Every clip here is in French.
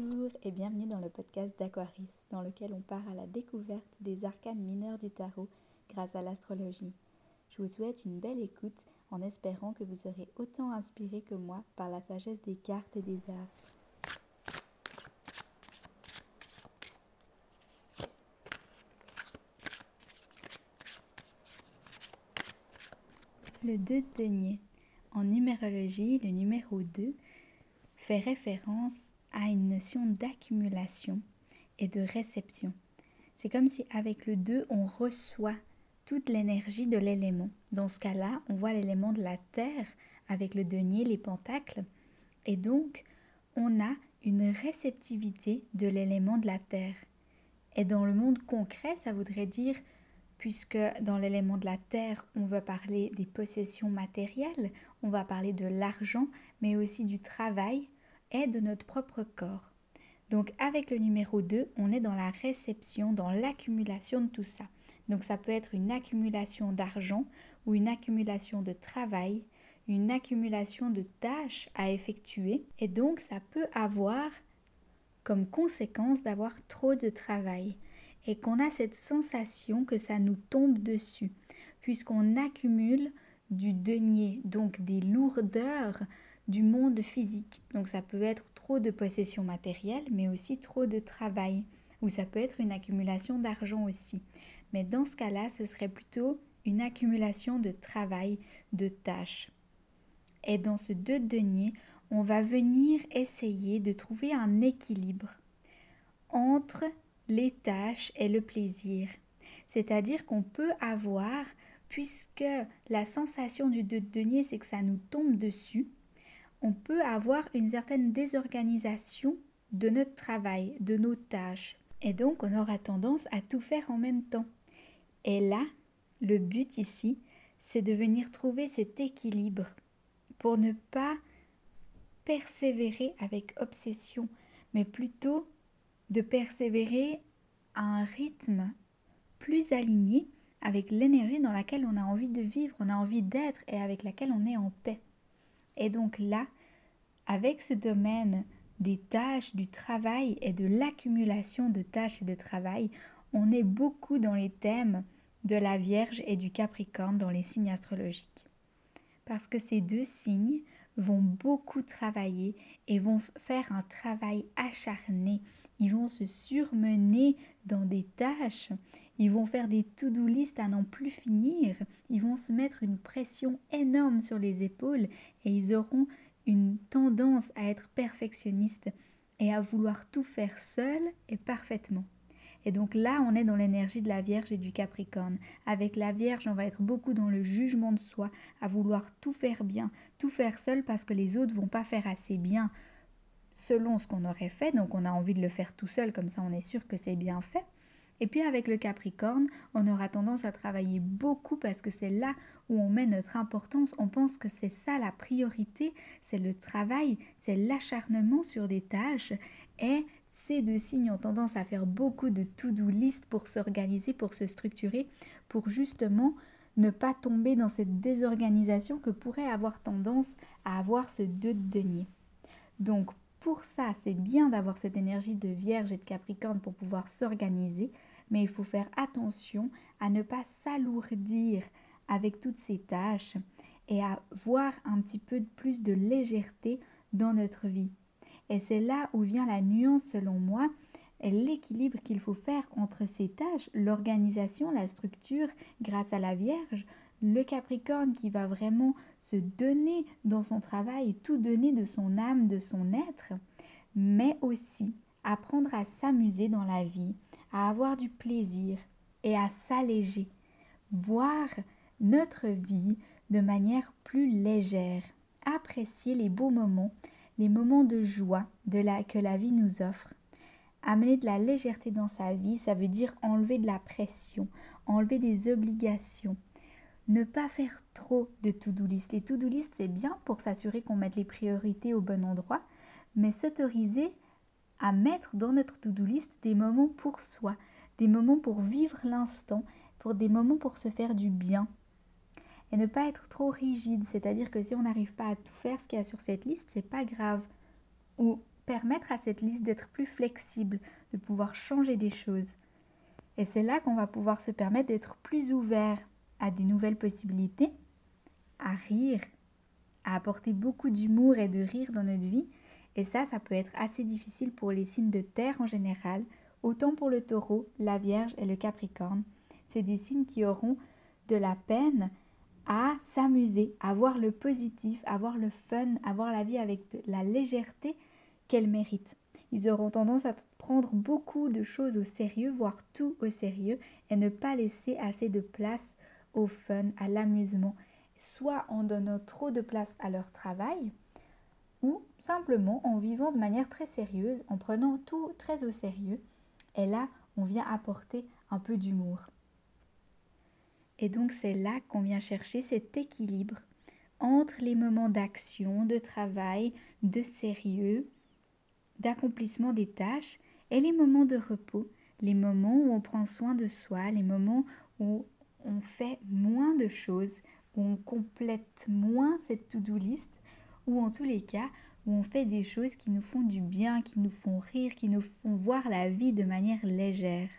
Bonjour et bienvenue dans le podcast d'Aquaris, dans lequel on part à la découverte des arcanes mineurs du tarot grâce à l'astrologie. Je vous souhaite une belle écoute en espérant que vous serez autant inspiré que moi par la sagesse des cartes et des astres. Le 2 denier. En numérologie, le numéro 2 fait référence à une notion d'accumulation et de réception. C'est comme si avec le 2, on reçoit toute l'énergie de l'élément. Dans ce cas-là, on voit l'élément de la terre avec le denier, les pentacles, et donc on a une réceptivité de l'élément de la terre. Et dans le monde concret, ça voudrait dire, puisque dans l'élément de la terre, on va parler des possessions matérielles, on va parler de l'argent, mais aussi du travail, est de notre propre corps. Donc avec le numéro 2, on est dans la réception, dans l'accumulation de tout ça. Donc ça peut être une accumulation d'argent ou une accumulation de travail, une accumulation de tâches à effectuer. Et donc ça peut avoir comme conséquence d'avoir trop de travail et qu'on a cette sensation que ça nous tombe dessus, puisqu'on accumule du denier, donc des lourdeurs du monde physique. Donc ça peut être trop de possessions matérielles, mais aussi trop de travail, ou ça peut être une accumulation d'argent aussi. Mais dans ce cas-là, ce serait plutôt une accumulation de travail, de tâches. Et dans ce deux deniers, on va venir essayer de trouver un équilibre entre les tâches et le plaisir. C'est-à-dire qu'on peut avoir, puisque la sensation du deux denier, c'est que ça nous tombe dessus, on peut avoir une certaine désorganisation de notre travail, de nos tâches. Et donc, on aura tendance à tout faire en même temps. Et là, le but ici, c'est de venir trouver cet équilibre pour ne pas persévérer avec obsession, mais plutôt de persévérer à un rythme plus aligné avec l'énergie dans laquelle on a envie de vivre, on a envie d'être et avec laquelle on est en paix. Et donc là, avec ce domaine des tâches, du travail et de l'accumulation de tâches et de travail, on est beaucoup dans les thèmes de la Vierge et du Capricorne dans les signes astrologiques. Parce que ces deux signes vont beaucoup travailler et vont faire un travail acharné. Ils vont se surmener dans des tâches. Ils vont faire des to-do list à n'en plus finir. Ils vont se mettre une pression énorme sur les épaules et ils auront une tendance à être perfectionniste et à vouloir tout faire seul et parfaitement. Et donc là, on est dans l'énergie de la Vierge et du Capricorne. Avec la Vierge, on va être beaucoup dans le jugement de soi, à vouloir tout faire bien, tout faire seul parce que les autres vont pas faire assez bien selon ce qu'on aurait fait. Donc on a envie de le faire tout seul, comme ça on est sûr que c'est bien fait. Et puis avec le Capricorne, on aura tendance à travailler beaucoup parce que c'est là où on met notre importance. On pense que c'est ça la priorité, c'est le travail, c'est l'acharnement sur des tâches. Et ces deux signes ont tendance à faire beaucoup de to-do list pour s'organiser, pour se structurer, pour justement ne pas tomber dans cette désorganisation que pourrait avoir tendance à avoir ce deux denier. Donc pour ça, c'est bien d'avoir cette énergie de Vierge et de Capricorne pour pouvoir s'organiser, mais il faut faire attention à ne pas s'alourdir avec toutes ces tâches et à voir un petit peu plus de légèreté dans notre vie. Et c'est là où vient la nuance selon moi, l'équilibre qu'il faut faire entre ces tâches, l'organisation, la structure grâce à la Vierge, le Capricorne qui va vraiment se donner dans son travail tout donner de son âme, de son être, mais aussi apprendre à s'amuser dans la vie, à avoir du plaisir et à s'alléger, voir notre vie de manière plus légère, apprécier les beaux moments, les moments de joie de la, que la vie nous offre. Amener de la légèreté dans sa vie, ça veut dire enlever de la pression, enlever des obligations. Ne pas faire trop de to-do list. Les to-do list, c'est bien pour s'assurer qu'on mette les priorités au bon endroit, mais s'autoriser à mettre dans notre to-do list des moments pour soi, des moments pour vivre l'instant, pour des moments pour se faire du bien. Et ne pas être trop rigide, c'est-à-dire que si on n'arrive pas à tout faire ce qu'il y a sur cette liste, c'est pas grave. Ou permettre à cette liste d'être plus flexible, de pouvoir changer des choses. Et c'est là qu'on va pouvoir se permettre d'être plus ouvert à des nouvelles possibilités, à rire, à apporter beaucoup d'humour et de rire dans notre vie. Et ça, ça peut être assez difficile pour les signes de terre en général, autant pour le taureau, la vierge et le capricorne. C'est des signes qui auront de la peine à s'amuser, à voir le positif, à voir le fun, à voir la vie avec la légèreté qu'elle mérite. Ils auront tendance à prendre beaucoup de choses au sérieux, voire tout au sérieux, et ne pas laisser assez de place au fun, à l'amusement, soit en donnant trop de place à leur travail, ou simplement en vivant de manière très sérieuse, en prenant tout très au sérieux. Et là, on vient apporter un peu d'humour. Et donc c'est là qu'on vient chercher cet équilibre entre les moments d'action, de travail, de sérieux, d'accomplissement des tâches et les moments de repos, les moments où on prend soin de soi, les moments où on fait moins de choses, où on complète moins cette to-do list, ou en tous les cas où on fait des choses qui nous font du bien, qui nous font rire, qui nous font voir la vie de manière légère.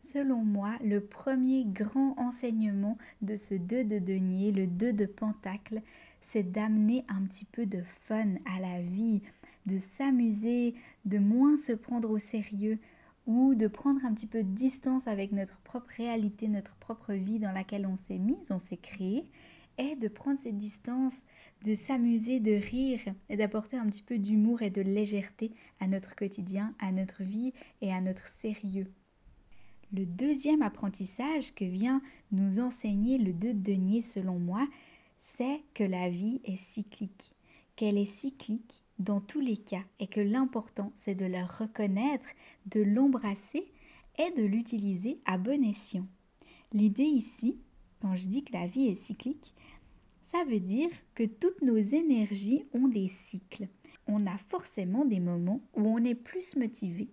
Selon moi, le premier grand enseignement de ce 2 de denier, le 2 de pentacle, c'est d'amener un petit peu de fun à la vie, de s'amuser, de moins se prendre au sérieux ou de prendre un petit peu de distance avec notre propre réalité, notre propre vie dans laquelle on s'est mise, on s'est créé, et de prendre cette distance, de s'amuser, de rire et d'apporter un petit peu d'humour et de légèreté à notre quotidien, à notre vie et à notre sérieux. Le deuxième apprentissage que vient nous enseigner le deux denier selon moi, c'est que la vie est cyclique, qu'elle est cyclique dans tous les cas et que l'important c'est de la reconnaître, de l'embrasser et de l'utiliser à bon escient. L'idée ici, quand je dis que la vie est cyclique, ça veut dire que toutes nos énergies ont des cycles. On a forcément des moments où on est plus motivé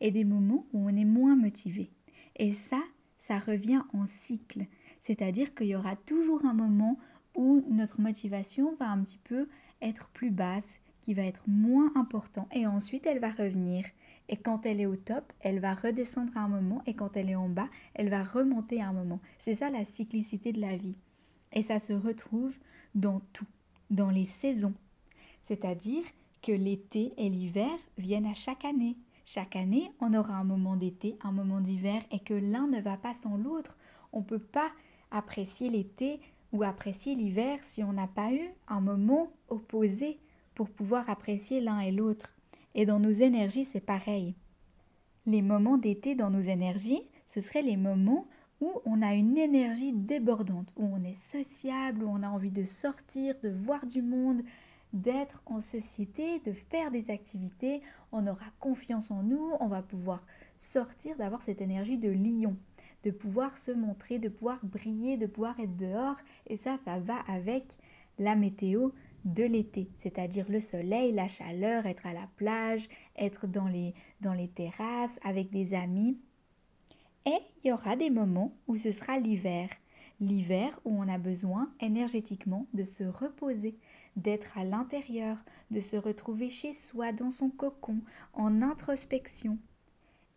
et des moments où on est moins motivé. Et ça, ça revient en cycle. C'est-à-dire qu'il y aura toujours un moment où notre motivation va un petit peu être plus basse, qui va être moins important et ensuite elle va revenir. Et quand elle est au top, elle va redescendre à un moment et quand elle est en bas, elle va remonter à un moment. C'est ça la cyclicité de la vie. Et ça se retrouve dans tout, dans les saisons. C'est-à-dire que l'été et l'hiver viennent à chaque année. Chaque année, on aura un moment d'été, un moment d'hiver et que l'un ne va pas sans l'autre. On ne peut pas apprécier l'été ou apprécier l'hiver si on n'a pas eu un moment opposé pour pouvoir apprécier l'un et l'autre. Et dans nos énergies, c'est pareil. Les moments d'été dans nos énergies, ce seraient les moments où on a une énergie débordante, où on est sociable, où on a envie de sortir, de voir du monde, d'être en société, de faire des activités, on aura confiance en nous, on va pouvoir sortir, d'avoir cette énergie de lion, de pouvoir se montrer, de pouvoir briller, de pouvoir être dehors. Et ça, ça va avec la météo de l'été, c'est-à-dire le soleil, la chaleur, être à la plage, être dans les, dans les terrasses avec des amis. Et il y aura des moments où ce sera l'hiver, l'hiver où on a besoin énergétiquement de se reposer, d'être à l'intérieur, de se retrouver chez soi dans son cocon, en introspection.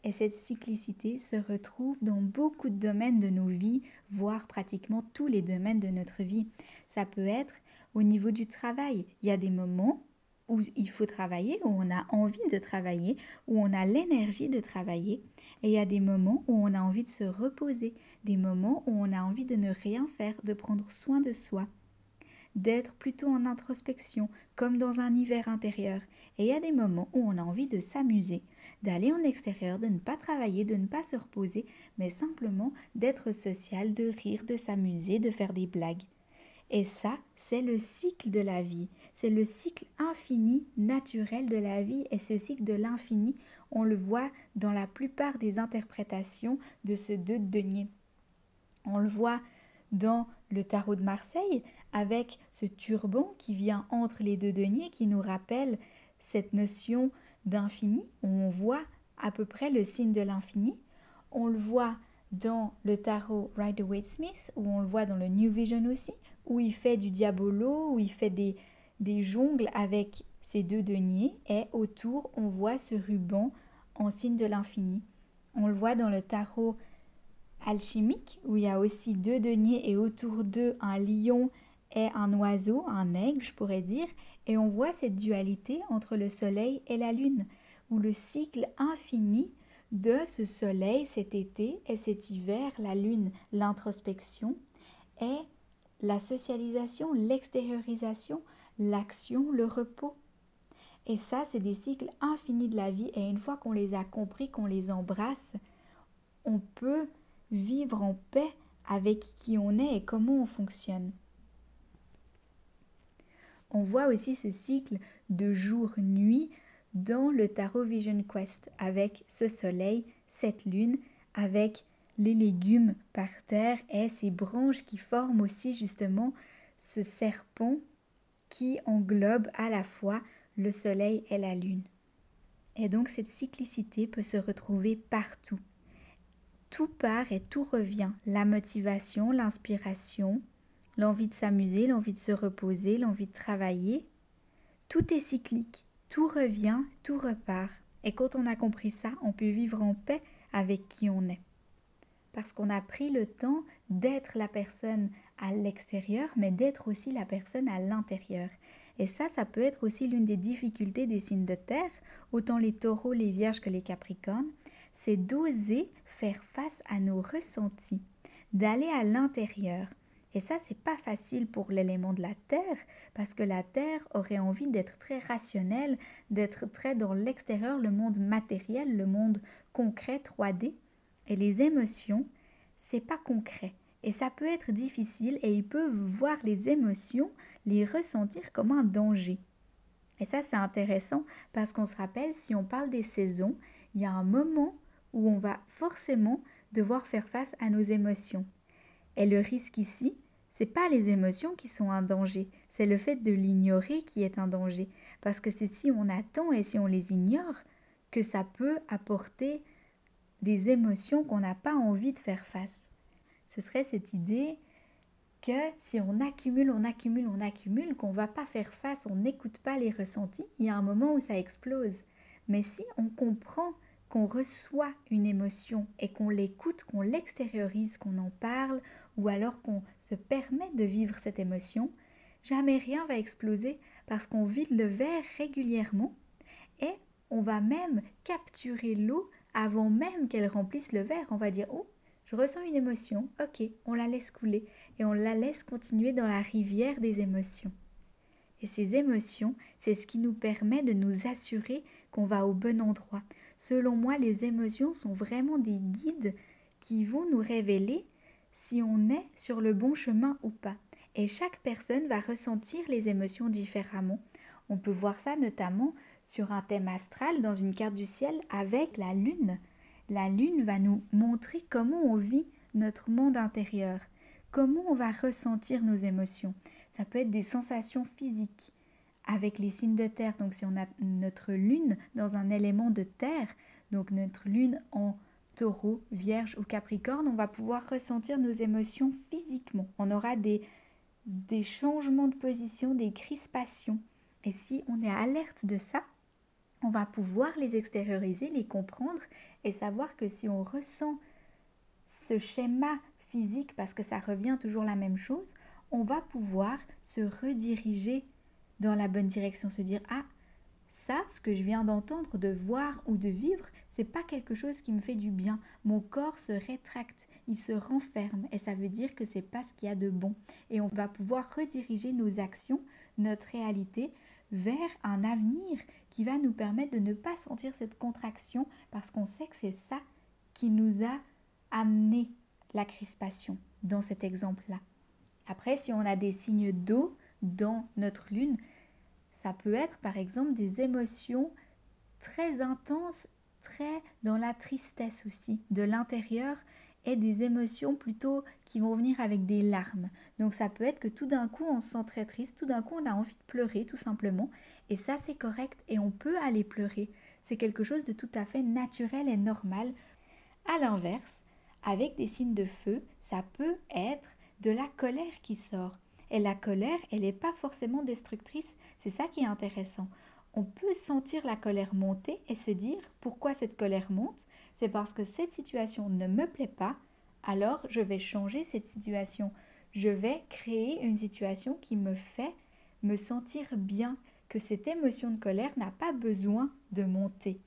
Et cette cyclicité se retrouve dans beaucoup de domaines de nos vies, voire pratiquement tous les domaines de notre vie. Ça peut être au niveau du travail. Il y a des moments où il faut travailler, où on a envie de travailler, où on a l'énergie de travailler. Et il y a des moments où on a envie de se reposer, des moments où on a envie de ne rien faire, de prendre soin de soi, d'être plutôt en introspection, comme dans un hiver intérieur. Et il y a des moments où on a envie de s'amuser, d'aller en extérieur, de ne pas travailler, de ne pas se reposer, mais simplement d'être social, de rire, de s'amuser, de faire des blagues. Et ça, c'est le cycle de la vie. C'est le cycle infini, naturel de la vie. Et ce cycle de l'infini, on le voit dans la plupart des interprétations de ce deux denier. On le voit dans le tarot de Marseille avec ce turban qui vient entre les deux deniers qui nous rappelle cette notion d'infini où on voit à peu près le signe de l'infini. On le voit dans le tarot Rider-Waite-Smith, où on le voit dans le New Vision aussi, où il fait du diabolo, où il fait des, des jongles avec ces deux deniers et autour on voit ce ruban en signe de l'infini. On le voit dans le tarot alchimique où il y a aussi deux deniers et autour d'eux un lion et un oiseau, un aigle je pourrais dire, et on voit cette dualité entre le soleil et la lune, où le cycle infini de ce soleil cet été et cet hiver, la lune, l'introspection, et la socialisation, l'extériorisation, l'action, le repos. Et ça, c'est des cycles infinis de la vie, et une fois qu'on les a compris, qu'on les embrasse, on peut vivre en paix avec qui on est et comment on fonctionne. On voit aussi ce cycle de jour-nuit dans le Tarot Vision Quest avec ce soleil, cette lune, avec les légumes par terre et ces branches qui forment aussi justement ce serpent qui englobe à la fois le soleil et la lune. Et donc cette cyclicité peut se retrouver partout. Tout part et tout revient. La motivation, l'inspiration, l'envie de s'amuser, l'envie de se reposer, l'envie de travailler. Tout est cyclique, tout revient, tout repart. Et quand on a compris ça, on peut vivre en paix avec qui on est. Parce qu'on a pris le temps d'être la personne à l'extérieur, mais d'être aussi la personne à l'intérieur. Et ça, ça peut être aussi l'une des difficultés des signes de terre, autant les taureaux, les vierges que les capricornes, c'est d'oser faire face à nos ressentis, d'aller à l'intérieur, et ça, c'est pas facile pour l'élément de la Terre, parce que la Terre aurait envie d'être très rationnelle, d'être très dans l'extérieur, le monde matériel, le monde concret, 3D. Et les émotions, c'est pas concret. Et ça peut être difficile et ils peuvent voir les émotions, les ressentir comme un danger. Et ça, c'est intéressant parce qu'on se rappelle, si on parle des saisons, il y a un moment où on va forcément devoir faire face à nos émotions. Et le risque ici, c'est pas les émotions qui sont un danger, c'est le fait de l'ignorer qui est un danger. Parce que c'est si on attend et si on les ignore que ça peut apporter des émotions qu'on n'a pas envie de faire face. Ce serait cette idée que si on accumule, on accumule, on accumule, qu'on ne va pas faire face, on n'écoute pas les ressentis, il y a un moment où ça explose. Mais si on comprend qu'on reçoit une émotion et qu'on l'écoute, qu'on l'extériorise, qu'on en parle, ou alors qu'on se permet de vivre cette émotion, jamais rien va exploser parce qu'on vide le verre régulièrement et on va même capturer l'eau avant même qu'elle remplisse le verre. On va dire Oh, je ressens une émotion, ok, on la laisse couler et on la laisse continuer dans la rivière des émotions. Et ces émotions, c'est ce qui nous permet de nous assurer qu'on va au bon endroit. Selon moi, les émotions sont vraiment des guides qui vont nous révéler si on est sur le bon chemin ou pas. Et chaque personne va ressentir les émotions différemment. On peut voir ça notamment sur un thème astral dans une carte du ciel avec la lune. La lune va nous montrer comment on vit notre monde intérieur, comment on va ressentir nos émotions. Ça peut être des sensations physiques avec les signes de terre. Donc si on a notre lune dans un élément de terre, donc notre lune en taureau, vierge ou capricorne, on va pouvoir ressentir nos émotions physiquement. On aura des, des changements de position, des crispations. Et si on est alerte de ça, on va pouvoir les extérioriser, les comprendre et savoir que si on ressent ce schéma physique, parce que ça revient toujours la même chose, on va pouvoir se rediriger dans la bonne direction, se dire ah ça, ce que je viens d'entendre, de voir ou de vivre, c'est pas quelque chose qui me fait du bien. Mon corps se rétracte, il se renferme et ça veut dire que c'est pas ce qu'il y a de bon. Et on va pouvoir rediriger nos actions, notre réalité vers un avenir qui va nous permettre de ne pas sentir cette contraction parce qu'on sait que c'est ça qui nous a amené la crispation dans cet exemple-là. Après, si on a des signes d'eau dans notre lune, ça peut être par exemple des émotions très intenses très dans la tristesse aussi, de l'intérieur des émotions plutôt qui vont venir avec des larmes. Donc ça peut être que tout d'un coup on se sent très triste, tout d'un coup on a envie de pleurer tout simplement, et ça c'est correct et on peut aller pleurer. C'est quelque chose de tout à fait naturel et normal. À l'inverse, avec des signes de feu, ça peut être de la colère qui sort. Et la colère, elle n'est pas forcément destructrice, c'est ça qui est intéressant. on peut sentir la colère monter et se dire pourquoi cette colère monte C'est parce que cette situation ne me plaît pas, alors je vais changer cette situation. Je vais créer une situation qui me fait me sentir bien, que cette émotion de colère n'a pas besoin de monter.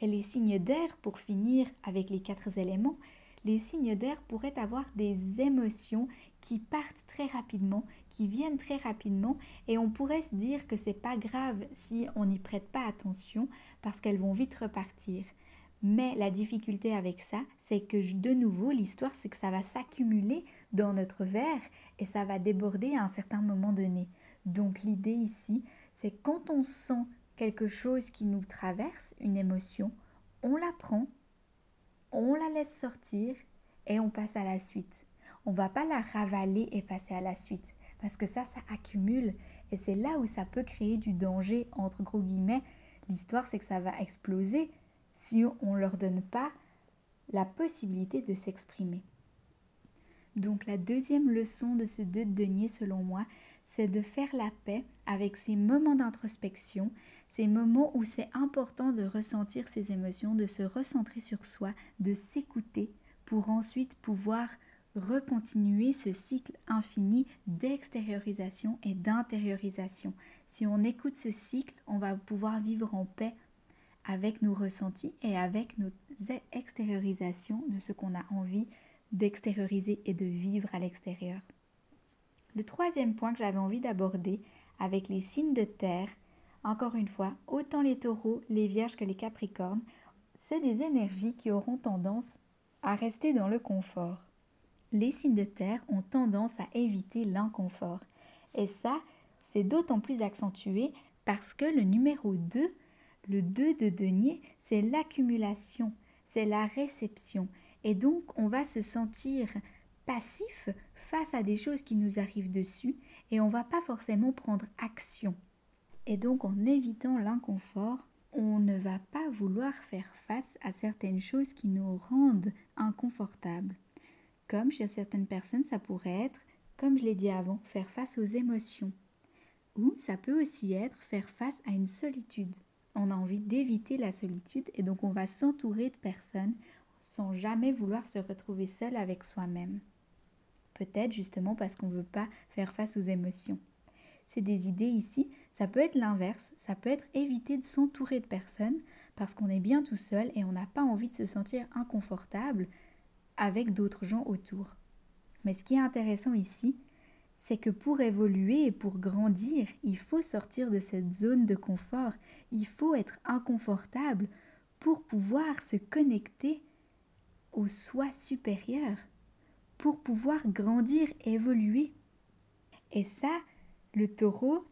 Et les signes d'air, pour finir avec les quatre éléments, les signes d'air pourraient avoir des émotions qui partent très rapidement, qui viennent très rapidement, et on pourrait se dire que c'est pas grave si on n'y prête pas attention parce qu'elles vont vite repartir. Mais la difficulté avec ça, c'est que de nouveau, l'histoire, c'est que ça va s'accumuler dans notre verre et ça va déborder à un certain moment donné. Donc l'idée ici, c'est quand on sent quelque chose qui nous traverse, une émotion, on la prend, on la laisse sortir et on passe à la suite. On va pas la ravaler et passer à la suite parce que ça, ça accumule et c'est là où ça peut créer du danger entre gros guillemets. L'histoire, c'est que ça va exploser si on ne leur donne pas la possibilité de s'exprimer. Donc la deuxième leçon de ces deux deniers, selon moi, c'est de faire la paix avec ces moments d'introspection, ces moments où c'est important de ressentir ses émotions, de se recentrer sur soi, de s'écouter pour ensuite pouvoir recontinuer ce cycle infini d'extériorisation et d'intériorisation. Si on écoute ce cycle, on va pouvoir vivre en paix avec nos ressentis et avec nos extériorisations de ce qu'on a envie d'extérioriser et de vivre à l'extérieur. Le troisième point que j'avais envie d'aborder avec les signes de terre, encore une fois, autant les taureaux, les vierges que les capricornes, c'est des énergies qui auront tendance à rester dans le confort. Les signes de terre ont tendance à éviter l'inconfort. Et ça, c'est d'autant plus accentué parce que le numéro 2, le 2 de denier, c'est l'accumulation, c'est la réception. Et donc, on va se sentir passif face à des choses qui nous arrivent dessus et on va pas forcément prendre action. Et donc en évitant l'inconfort, on ne va pas vouloir faire face à certaines choses qui nous rendent inconfortables. Comme chez certaines personnes, ça pourrait être, comme je l'ai dit avant, faire face aux émotions. Ou ça peut aussi être faire face à une solitude. On a envie d'éviter la solitude et donc on va s'entourer de personnes sans jamais vouloir se retrouver seul avec soi-même. Peut-être justement parce qu'on ne veut pas faire face aux émotions. C'est des idées ici, ça peut être l'inverse, ça peut être éviter de s'entourer de personnes parce qu'on est bien tout seul et on n'a pas envie de se sentir inconfortable avec d'autres gens autour. Mais ce qui est intéressant ici, c'est que pour évoluer et pour grandir, il faut sortir de cette zone de confort, il faut être inconfortable pour pouvoir se connecter au soi supérieur pour pouvoir grandir évoluer. Et ça, le taureau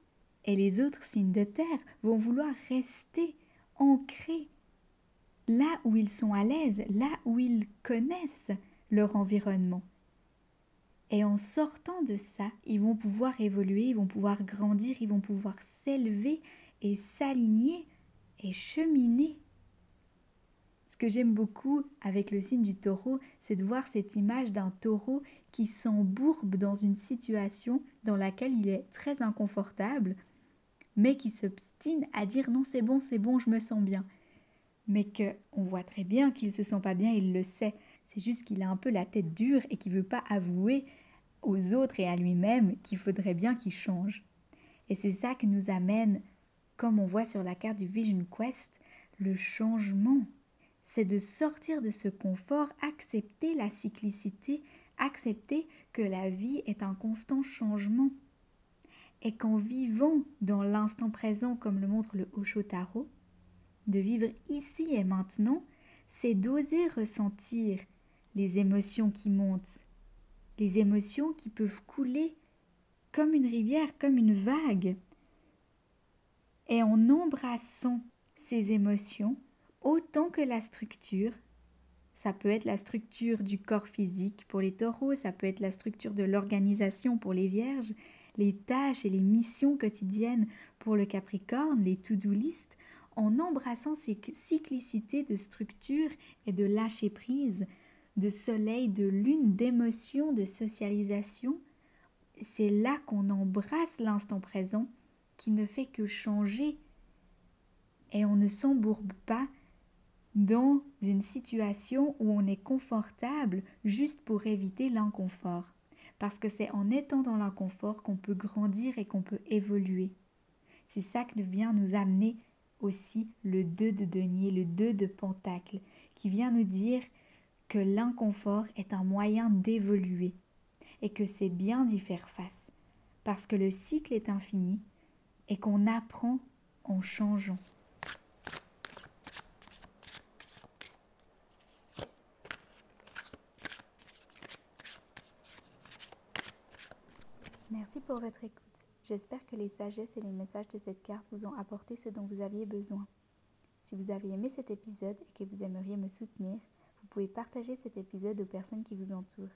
et les autres signes de terre vont vouloir rester ancrés là où ils sont à l'aise, là où ils connaissent leur environnement. Et en sortant de ça, ils vont pouvoir évoluer, ils vont pouvoir grandir, ils vont pouvoir s'élever et s'aligner et cheminer ce que j'aime beaucoup avec le signe du taureau, c'est de voir cette image d'un taureau qui s'embourbe dans une situation dans laquelle il est très inconfortable, mais qui s'obstine à dire non c'est bon, c'est bon, je me sens bien. Mais que on voit très bien qu'il se sent pas bien, il le sait. C'est juste qu'il a un peu la tête dure et qu'il veut pas avouer aux autres et à lui-même qu'il faudrait bien qu'il change. Et c'est ça qui nous amène, comme on voit sur la carte du Vision Quest, le changement c'est de sortir de ce confort, accepter la cyclicité, accepter que la vie est un constant changement. Et qu'en vivant dans l'instant présent, comme le montre le Osho de vivre ici et maintenant, c'est d'oser ressentir les émotions qui montent, les émotions qui peuvent couler comme une rivière, comme une vague. Et en embrassant ces émotions, autant que la structure. Ça peut être la structure du corps physique pour les taureaux, ça peut être la structure de l'organisation pour les vierges, les tâches et les missions quotidiennes pour le capricorne, les to-do list, en embrassant ces cyclicités de structure et de lâcher prise, de soleil, de lune, d'émotion, de socialisation, c'est là qu'on embrasse l'instant présent qui ne fait que changer et on ne s'embourbe pas dans une situation où on est confortable juste pour éviter l'inconfort. Parce que c'est en étant dans l'inconfort qu'on peut grandir et qu'on peut évoluer. C'est ça que vient nous amener aussi le 2 de denier, le 2 de pentacle, qui vient nous dire que l'inconfort est un moyen d'évoluer et que c'est bien d'y faire face, parce que le cycle est infini et qu'on apprend en changeant. Merci pour votre écoute. J'espère que les sagesses et les messages de cette carte vous ont apporté ce dont vous aviez besoin. Si vous avez aimé cet épisode et que vous aimeriez me soutenir, vous pouvez partager cet épisode aux personnes qui vous entourent.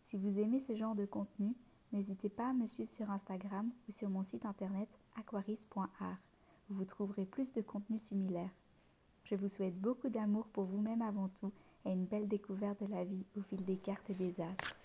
Si vous aimez ce genre de contenu, n'hésitez pas à me suivre sur Instagram ou sur mon site internet aquaris.art vous trouverez plus de contenu similaire. Je vous souhaite beaucoup d'amour pour vous-même avant tout et une belle découverte de la vie au fil des cartes et des astres.